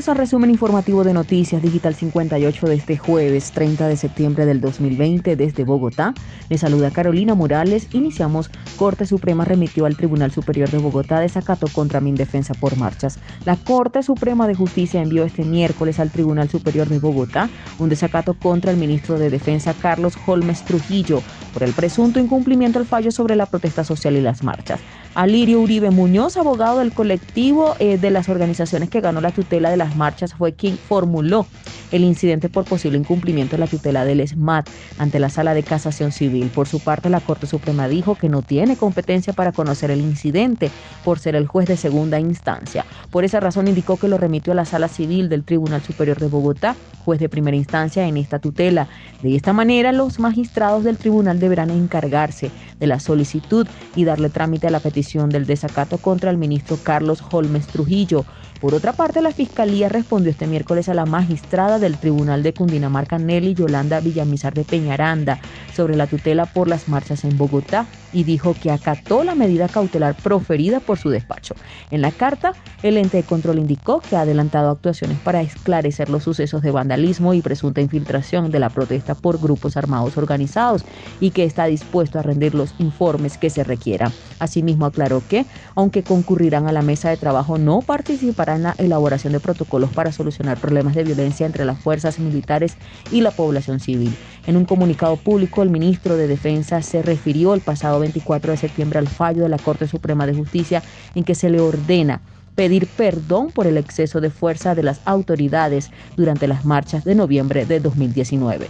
Bienvenidos al resumen informativo de Noticias Digital 58 de este jueves 30 de septiembre del 2020 desde Bogotá. Les saluda Carolina Morales. Iniciamos. Corte Suprema remitió al Tribunal Superior de Bogotá desacato contra Mindefensa por marchas. La Corte Suprema de Justicia envió este miércoles al Tribunal Superior de Bogotá un desacato contra el ministro de Defensa Carlos Holmes Trujillo por el presunto incumplimiento al fallo sobre la protesta social y las marchas. Alirio Uribe Muñoz, abogado del colectivo eh, de las organizaciones que ganó la tutela de las marchas, fue quien formuló el incidente por posible incumplimiento de la tutela del SMAT ante la Sala de Casación Civil. Por su parte, la Corte Suprema dijo que no tiene competencia para conocer el incidente por ser el juez de segunda instancia. Por esa razón indicó que lo remitió a la Sala Civil del Tribunal Superior de Bogotá, juez de primera instancia en esta tutela. De esta manera, los magistrados del tribunal deberán encargarse de la solicitud y darle trámite a la petición del desacato contra el ministro Carlos Holmes Trujillo. Por otra parte, la Fiscalía respondió este miércoles a la magistrada del Tribunal de Cundinamarca, Nelly Yolanda Villamizar de Peñaranda, sobre la tutela por las marchas en Bogotá y dijo que acató la medida cautelar proferida por su despacho. En la carta, el ente de control indicó que ha adelantado actuaciones para esclarecer los sucesos de vandalismo y presunta infiltración de la protesta por grupos armados organizados y que está dispuesto a rendir los informes que se requieran. Asimismo, aclaró que, aunque concurrirán a la mesa de trabajo, no participarán en la elaboración de protocolos para solucionar problemas de violencia entre las fuerzas militares y la población civil. En un comunicado público, el ministro de Defensa se refirió el pasado 24 de septiembre al fallo de la Corte Suprema de Justicia en que se le ordena pedir perdón por el exceso de fuerza de las autoridades durante las marchas de noviembre de 2019.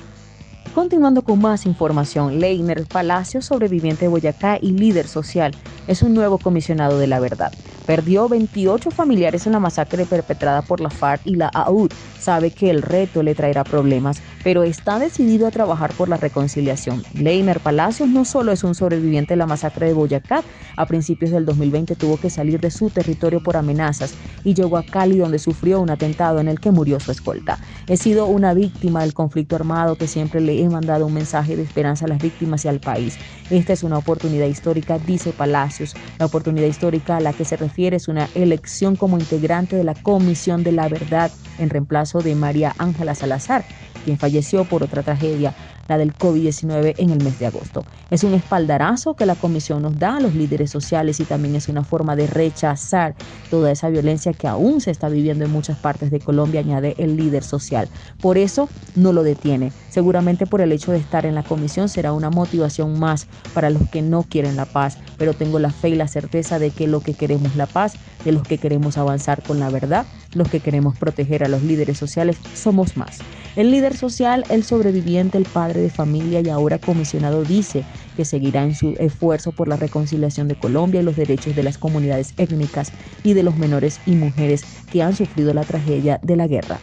Continuando con más información, Leiner Palacio, sobreviviente de Boyacá y líder social, es un nuevo comisionado de la verdad. Perdió 28 familiares en la masacre perpetrada por la FARC y la AUD. Sabe que el reto le traerá problemas, pero está decidido a trabajar por la reconciliación. Leiner Palacios no solo es un sobreviviente de la masacre de Boyacá, a principios del 2020 tuvo que salir de su territorio por amenazas y llegó a Cali donde sufrió un atentado en el que murió su escolta. He sido una víctima del conflicto armado que siempre le he mandado un mensaje de esperanza a las víctimas y al país. Esta es una oportunidad histórica, dice Palacios. La oportunidad histórica a la que se refiere es una elección como integrante de la Comisión de la Verdad en reemplazo de María Ángela Salazar, quien falleció por otra tragedia la del COVID-19 en el mes de agosto. Es un espaldarazo que la comisión nos da a los líderes sociales y también es una forma de rechazar toda esa violencia que aún se está viviendo en muchas partes de Colombia, añade el líder social. Por eso no lo detiene. Seguramente por el hecho de estar en la comisión será una motivación más para los que no quieren la paz, pero tengo la fe y la certeza de que lo que queremos la paz, de los que queremos avanzar con la verdad, los que queremos proteger a los líderes sociales, somos más. El líder social, el sobreviviente, el padre de familia y ahora comisionado dice que seguirá en su esfuerzo por la reconciliación de Colombia y los derechos de las comunidades étnicas y de los menores y mujeres que han sufrido la tragedia de la guerra.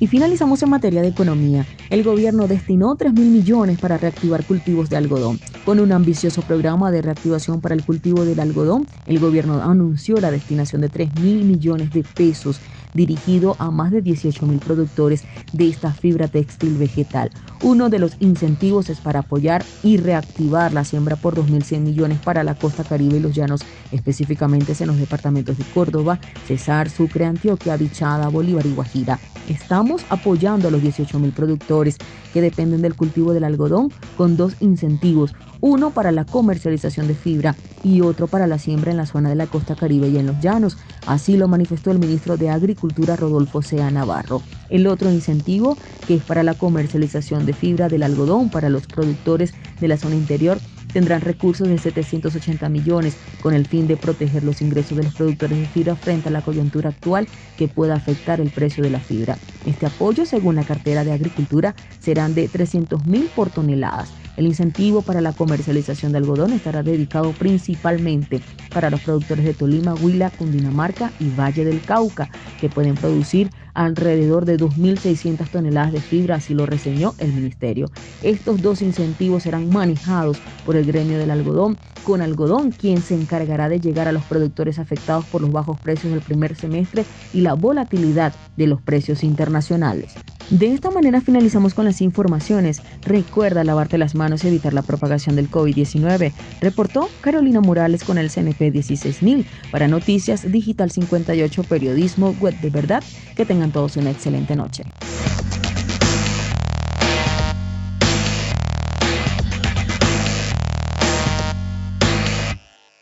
Y finalizamos en materia de economía. El gobierno destinó 3 mil millones para reactivar cultivos de algodón. Con un ambicioso programa de reactivación para el cultivo del algodón, el gobierno anunció la destinación de 3 mil millones de pesos dirigido a más de 18 mil productores de esta fibra textil vegetal. Uno de los incentivos es para apoyar y reactivar la siembra por 2.100 millones para la costa caribe y los llanos, específicamente en los departamentos de Córdoba, Cesar, Sucre, Antioquia, Bichada, Bolívar y Guajira. Estamos apoyando a los 18 mil productores que dependen del cultivo del algodón con dos incentivos, uno para la comercialización de fibra y otro para la siembra en la zona de la costa caribe y en los llanos. Así lo manifestó el ministro de Agricultura Rodolfo Sea Navarro. El otro incentivo, que es para la comercialización de fibra del algodón para los productores de la zona interior, tendrán recursos de 780 millones con el fin de proteger los ingresos de los productores de fibra frente a la coyuntura actual que pueda afectar el precio de la fibra. Este apoyo, según la cartera de Agricultura, serán de 300 mil por toneladas. El incentivo para la comercialización de algodón estará dedicado principalmente para los productores de Tolima, Huila, Cundinamarca y Valle del Cauca, que pueden producir alrededor de 2.600 toneladas de fibra, así lo reseñó el ministerio. Estos dos incentivos serán manejados por el gremio del algodón, con algodón quien se encargará de llegar a los productores afectados por los bajos precios del primer semestre y la volatilidad de los precios internacionales. De esta manera finalizamos con las informaciones. Recuerda lavarte las manos y evitar la propagación del COVID-19. Reportó Carolina Morales con el CNP 16000 para Noticias Digital 58 Periodismo Web de Verdad. Que tengan todos una excelente noche.